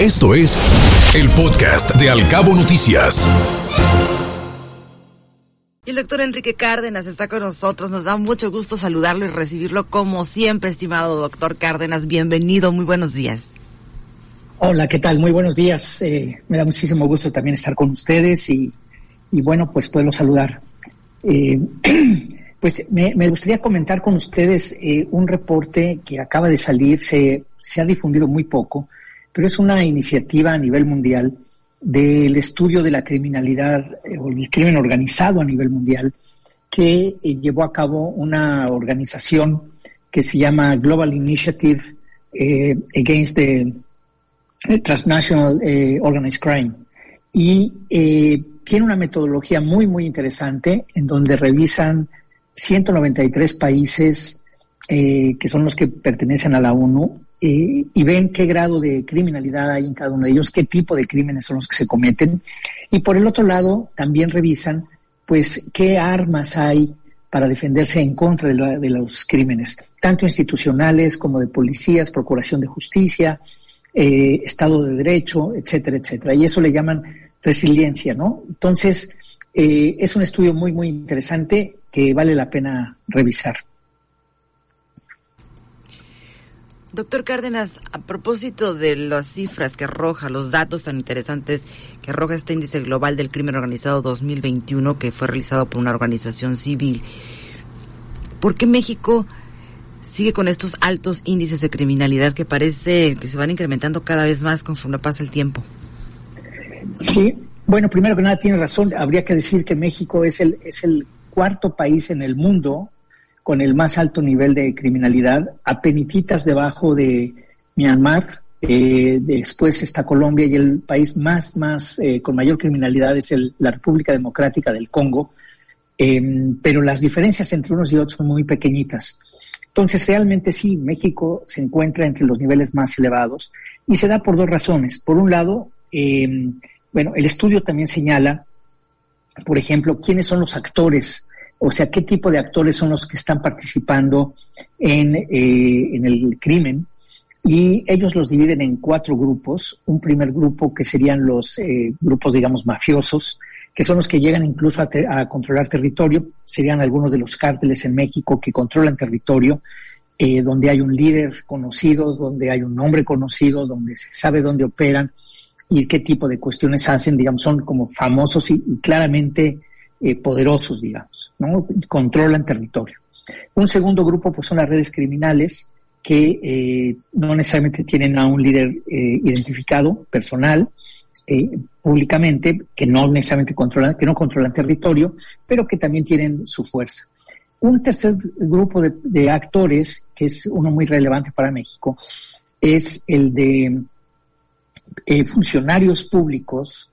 Esto es el podcast de Alcabo Noticias. Y el doctor Enrique Cárdenas está con nosotros. Nos da mucho gusto saludarlo y recibirlo como siempre, estimado doctor Cárdenas. Bienvenido, muy buenos días. Hola, ¿qué tal? Muy buenos días. Eh, me da muchísimo gusto también estar con ustedes y, bueno, pues puedo saludar. Eh, pues me, gustaría comentar con ustedes eh, un reporte que acaba de salir, se, se ha difundido muy poco, pero es una iniciativa a nivel mundial del estudio de la criminalidad eh, o el crimen organizado a nivel mundial que eh, llevó a cabo una organización que se llama Global Initiative eh, Against the Transnational Organized Crime. Y tiene una metodología muy, muy interesante en donde revisan 193 países que son los que pertenecen a la ONU y ven qué grado de criminalidad hay en cada uno de ellos, qué tipo de crímenes son los que se cometen. Y por el otro lado, también revisan, pues, qué armas hay para defenderse en contra de, los crímenes, tanto institucionales como de policías, procuración de justicia, eh, Estado de Derecho, etcétera, etcétera. Y eso le llaman resiliencia, ¿no? Entonces, eh, es un estudio muy, muy interesante que vale la pena revisar. Doctor Cárdenas, a propósito de las cifras que arroja, los datos tan interesantes que arroja este índice global del crimen organizado 2021 que fue realizado por una organización civil, ¿por qué México sigue con estos altos índices de criminalidad que parece que se van incrementando cada vez más conforme pasa el tiempo? Sí, bueno, primero que nada tiene razón, habría que decir que México es el, es el cuarto país en el mundo con el más alto nivel de criminalidad, penititas debajo de Myanmar, eh, después está Colombia y el país más, más eh, con mayor criminalidad es la República Democrática del Congo, em, pero las diferencias entre unos y otros son muy pequeñitas. Entonces, realmente sí, México se encuentra entre los niveles más elevados y se da por dos razones. Por un lado, em, bueno, el estudio también señala, por ejemplo, quiénes son los actores o sea, qué tipo de actores son los que están participando en, eh, en el crimen. Y ellos los dividen en cuatro grupos. Un primer grupo que serían los eh, grupos, digamos, mafiosos, que son los que llegan incluso a, controlar territorio. Serían algunos de los cárteles en México que controlan territorio, eh, donde hay un líder conocido, donde hay un nombre conocido, donde se sabe dónde operan y qué tipo de cuestiones hacen, digamos, son como famosos y claramente eh, poderosos, digamos, ¿no? Controlan territorio. Un segundo grupo, pues son las redes criminales que eh, no necesariamente tienen a un líder eh, identificado, personal, públicamente, que no necesariamente controlan, que no controlan territorio, pero que también tienen su fuerza. Un tercer grupo de actores, que es uno muy relevante para México, es el de funcionarios públicos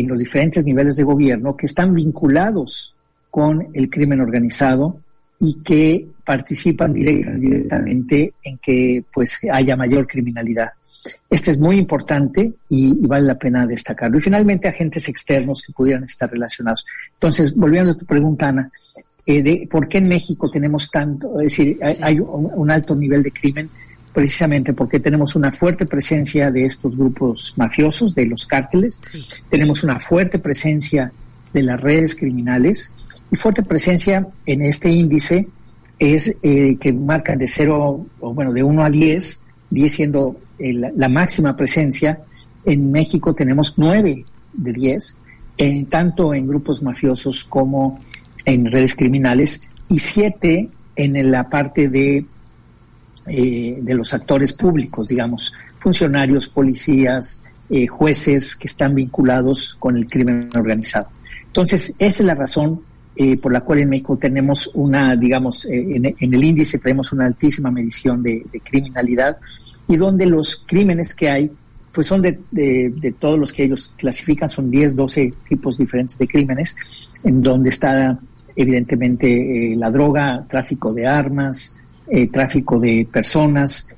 en los diferentes niveles de gobierno que están vinculados con el crimen organizado y que participan directamente en que pues haya mayor criminalidad. Este es muy importante y, vale la pena destacarlo. Y finalmente, agentes externos que pudieran estar relacionados. Entonces, volviendo a tu pregunta, Ana, eh, de por qué en México tenemos tanto, es decir, hay, un, alto nivel de crimen, precisamente porque tenemos una fuerte presencia de estos grupos mafiosos, de los cárteles, tenemos una fuerte presencia de las redes criminales. Y fuerte presencia en este índice es eh, que marcan de 0, o bueno, de 1 a 10, 10 siendo la máxima presencia. En México tenemos 9 de 10, en, tanto en grupos mafiosos como en redes criminales, y 7 en la parte de eh, de los actores públicos, digamos, funcionarios, policías, eh, jueces que están vinculados con el crimen organizado. Entonces, esa es la razón eh, por la cual en México tenemos una, digamos, en, el índice tenemos una altísima medición de, criminalidad y donde los crímenes que hay, pues son de, de, todos los que ellos clasifican, son 10, 12 tipos diferentes de crímenes, en donde está evidentemente la droga, tráfico de armas, eh, tráfico de personas,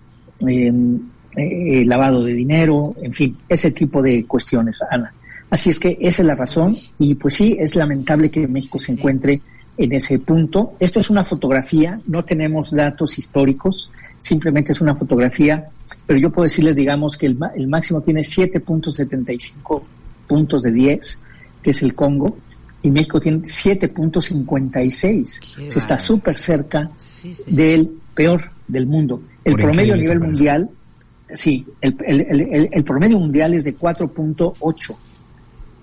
eh, lavado de dinero, en fin, ese tipo de cuestiones, Ana. Así es que esa es la razón y pues sí, es lamentable que México se encuentre en ese punto. Esta es una fotografía, no tenemos datos históricos, simplemente es una fotografía, pero yo puedo decirles, digamos, que el, el máximo tiene 7.75 puntos de 10, que es el Congo, y México tiene 7.56. Se está súper cerca del peor del mundo. El promedio a nivel mundial, sí, el, el, el, promedio mundial es de 4.8.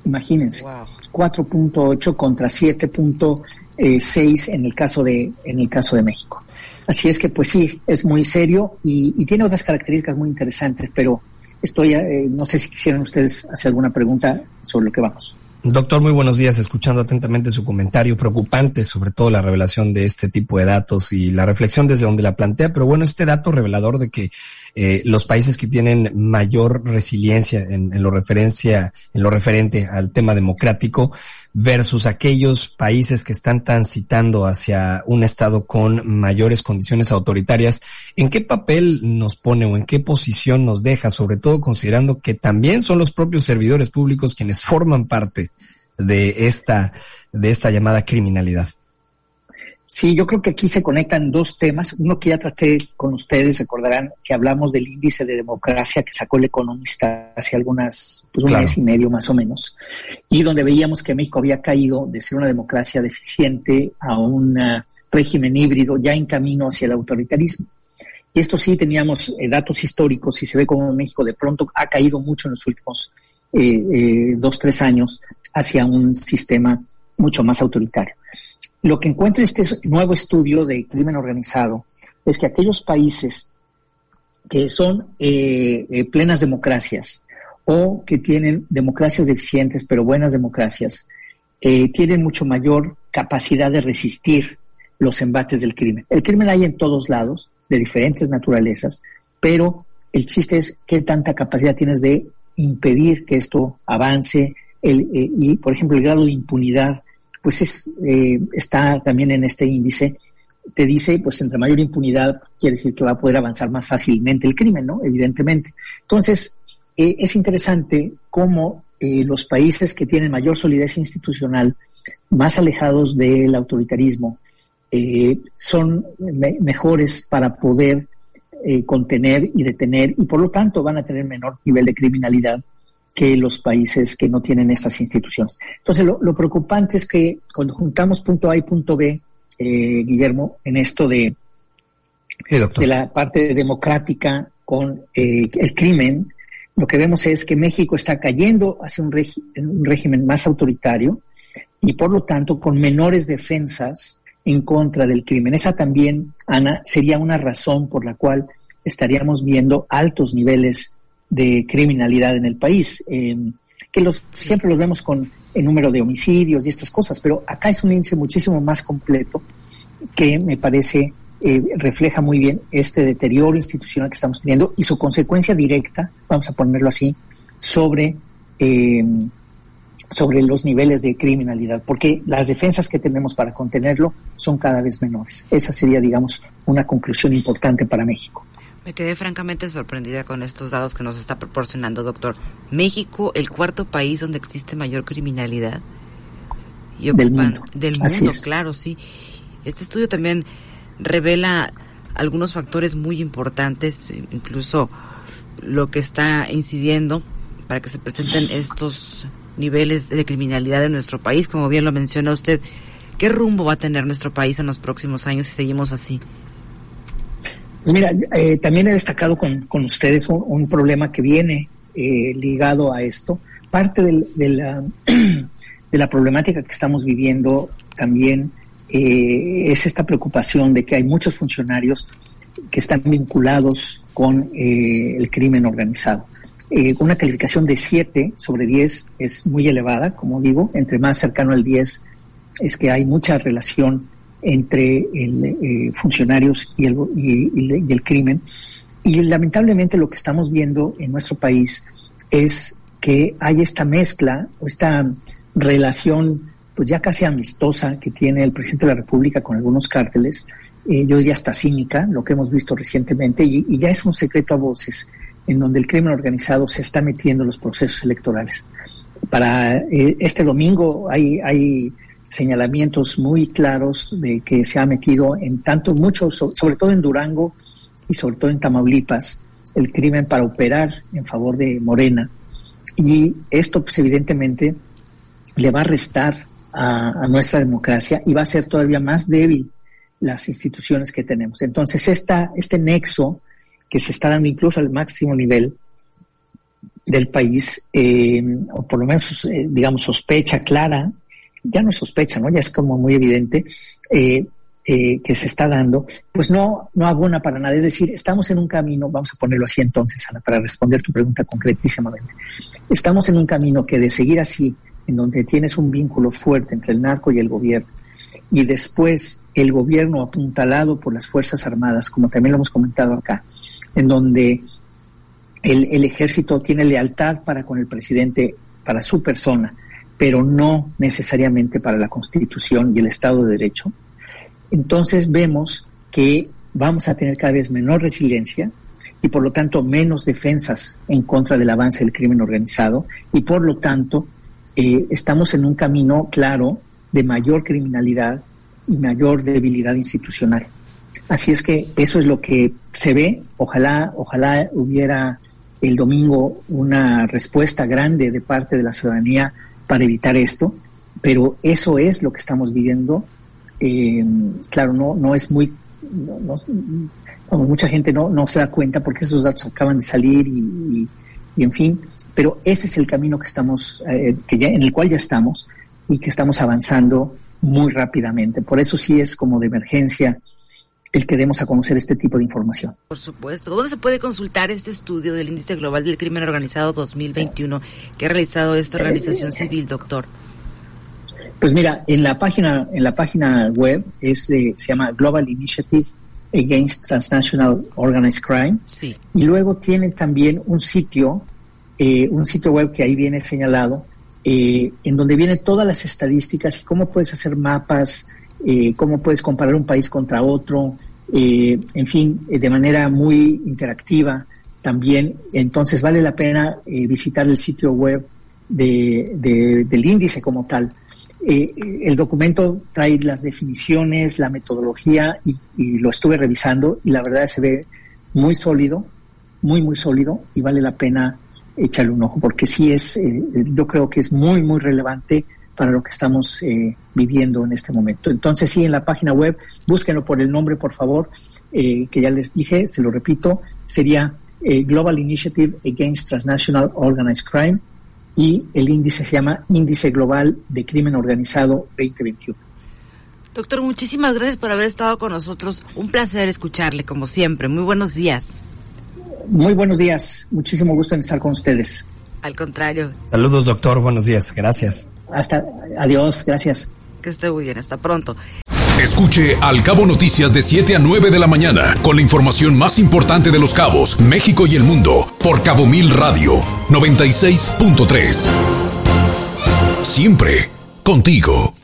Imagínense, 4.8 contra 7.6 en el caso de en el caso de México. Así es que pues sí, es muy serio y, y tiene otras características muy interesantes, pero estoy, eh, no sé si quisieran ustedes hacer alguna pregunta sobre lo que vamos. Doctor, muy buenos días. Escuchando atentamente su comentario preocupante, sobre todo la revelación de este tipo de datos y la reflexión desde donde la plantea. Pero bueno, este dato revelador de que eh, los países que tienen mayor resiliencia en, en, lo referencia, en lo referente al tema democrático versus aquellos países que están transitando hacia un estado con mayores condiciones autoritarias, ¿en qué papel nos pone o en qué posición nos deja, sobre todo considerando que también son los propios servidores públicos quienes forman parte de esta, de esta llamada criminalidad? Sí, yo creo que aquí se conectan dos temas. Uno que ya traté con ustedes, recordarán que hablamos del índice de democracia que sacó el economista hace algunas, pues un mes y medio más o menos, y donde veíamos que México había caído de ser una democracia deficiente a un régimen híbrido ya en camino hacia el autoritarismo. Y esto sí teníamos eh, datos históricos y se ve como México de pronto ha caído mucho en los últimos eh, eh, dos, tres años hacia un sistema mucho más autoritario. Lo que encuentra este nuevo estudio de crimen organizado es que aquellos países que son eh, eh, plenas democracias o que tienen democracias deficientes pero buenas democracias, eh, tienen mucho mayor capacidad de resistir los embates del crimen. El crimen hay en todos lados, de diferentes naturalezas, pero el chiste es qué tanta capacidad tienes de impedir que esto avance el, y, por ejemplo, el grado de impunidad pues es, eh, está también en este índice, te dice, pues entre mayor impunidad quiere decir que va a poder avanzar más fácilmente el crimen, ¿no? Evidentemente. Entonces, eh, es interesante cómo eh, los países que tienen mayor solidez institucional, más alejados del autoritarismo, son mejores para poder contener y detener y por lo tanto van a tener menor nivel de criminalidad que los países que no tienen estas instituciones. Entonces, lo, preocupante es que cuando juntamos punto A y punto B, eh, Guillermo, en esto de, de la parte democrática con eh, el crimen, lo que vemos es que México está cayendo hacia un, un régimen más autoritario y por lo tanto con menores defensas en contra del crimen. Esa también, Ana, sería una razón por la cual estaríamos viendo altos niveles de criminalidad en el país, em, que los siempre los vemos con el número de homicidios y estas cosas, pero acá es un índice muchísimo más completo que me parece eh, refleja muy bien este deterioro institucional que estamos teniendo y su consecuencia directa, vamos a ponerlo así, sobre em, sobre los niveles de criminalidad, porque las defensas que tenemos para contenerlo son cada vez menores. Esa sería, digamos, una conclusión importante para México. Me quedé francamente sorprendida con estos datos que nos está proporcionando, doctor. México, el cuarto país donde existe mayor criminalidad. Y del mundo. Del mundo, claro, sí. Este estudio también revela algunos factores muy importantes, incluso lo que está incidiendo para que se presenten estos niveles de criminalidad en nuestro país, como bien lo menciona usted. ¿Qué rumbo va a tener nuestro país en los próximos años si seguimos así? Pues mira, eh, también he destacado con, con ustedes un, problema que viene eh, ligado a esto. Parte de, la, de la problemática que estamos viviendo también eh, es esta preocupación de que hay muchos funcionarios que están vinculados con el crimen organizado. una calificación de 7 sobre 10 es muy elevada, como digo, entre más cercano al 10 es que hay mucha relación entre el, eh, funcionarios y el, y, el crimen. Y lamentablemente lo que estamos viendo en nuestro país es que hay esta mezcla o esta relación pues ya casi amistosa que tiene el presidente de la República con algunos cárteles, eh, yo diría hasta cínica, lo que hemos visto recientemente, y, ya es un secreto a voces en donde el crimen organizado se está metiendo en los procesos electorales. Para eh, este domingo hay, hay señalamientos muy claros de que se ha metido en tanto, mucho, sobre todo en Durango y sobre todo en Tamaulipas, el crimen para operar en favor de Morena. Y esto, pues evidentemente, le va a restar a, nuestra democracia y va a ser todavía más débil las instituciones que tenemos. Entonces, esta, este nexo que se está dando incluso al máximo nivel del país, eh, o por lo menos, eh, digamos, sospecha clara, ya no sospecha, ¿no? Ya es como muy evidente, eh, que se está dando, pues no, no abona para nada. Es decir, estamos en un camino, vamos a ponerlo así entonces, Ana, para responder tu pregunta concretísimamente. Estamos en un camino que de seguir así, en donde tienes un vínculo fuerte entre el narco y el gobierno, y después el gobierno apuntalado por las Fuerzas Armadas, como también lo hemos comentado acá, en donde el, ejército tiene lealtad para con el presidente, para su persona, pero no necesariamente para la Constitución y el Estado de Derecho, entonces vemos que vamos a tener cada vez menor resiliencia y por lo tanto menos defensas en contra del avance del crimen organizado y por lo tanto eh, estamos en un camino claro de mayor criminalidad y mayor debilidad institucional. Así es que eso es lo que se ve. Ojalá, ojalá hubiera el domingo una respuesta grande de parte de la ciudadanía para evitar esto, pero eso es lo que estamos viviendo. Eh, claro, no, no es muy, como mucha gente no, no se da cuenta porque esos datos acaban de salir y en fin, pero ese es el camino que estamos, eh, que ya, en el cual ya estamos y que estamos avanzando muy rápidamente. Por eso sí es como de emergencia el que demos a conocer este tipo de información. Por supuesto. ¿Dónde se puede consultar este estudio del Índice Global del Crimen Organizado 2021 que ha realizado esta organización civil, doctor? Pues mira, en la página, en la página web es de, se llama Global Initiative Against Transnational Organized Crime. Sí. Y luego tiene también un sitio eh, un sitio web que ahí viene señalado, eh, en donde vienen todas las estadísticas y cómo puedes hacer mapas, eh, cómo puedes comparar un país contra otro, en fin, de manera muy interactiva también. Entonces vale la pena visitar el sitio web de, del índice como tal. el documento trae las definiciones, la metodología y, y, lo estuve revisando y la verdad se ve muy sólido, muy, muy sólido y vale la pena échale un ojo, porque sí es, eh, yo creo que es muy, muy relevante para lo que estamos eh, viviendo en este momento. Entonces, sí, en la página web, búsquenlo por el nombre, por favor, eh, que ya les dije, se lo repito, sería Global Initiative Against Transnational Organized Crime y el índice se llama Índice Global de Crimen Organizado 2021. Doctor, muchísimas gracias por haber estado con nosotros. Un placer escucharle, como siempre. Muy buenos días. Muy buenos días, muchísimo gusto en estar con ustedes. Al contrario. Saludos, doctor, buenos días, gracias. Hasta, adiós, gracias. Que esté muy bien, hasta pronto. Escuche Al Cabo Noticias de 7 a 9 de la mañana con la información más importante de los cabos, México y el mundo por Cabo Mil Radio 96.3. Siempre contigo.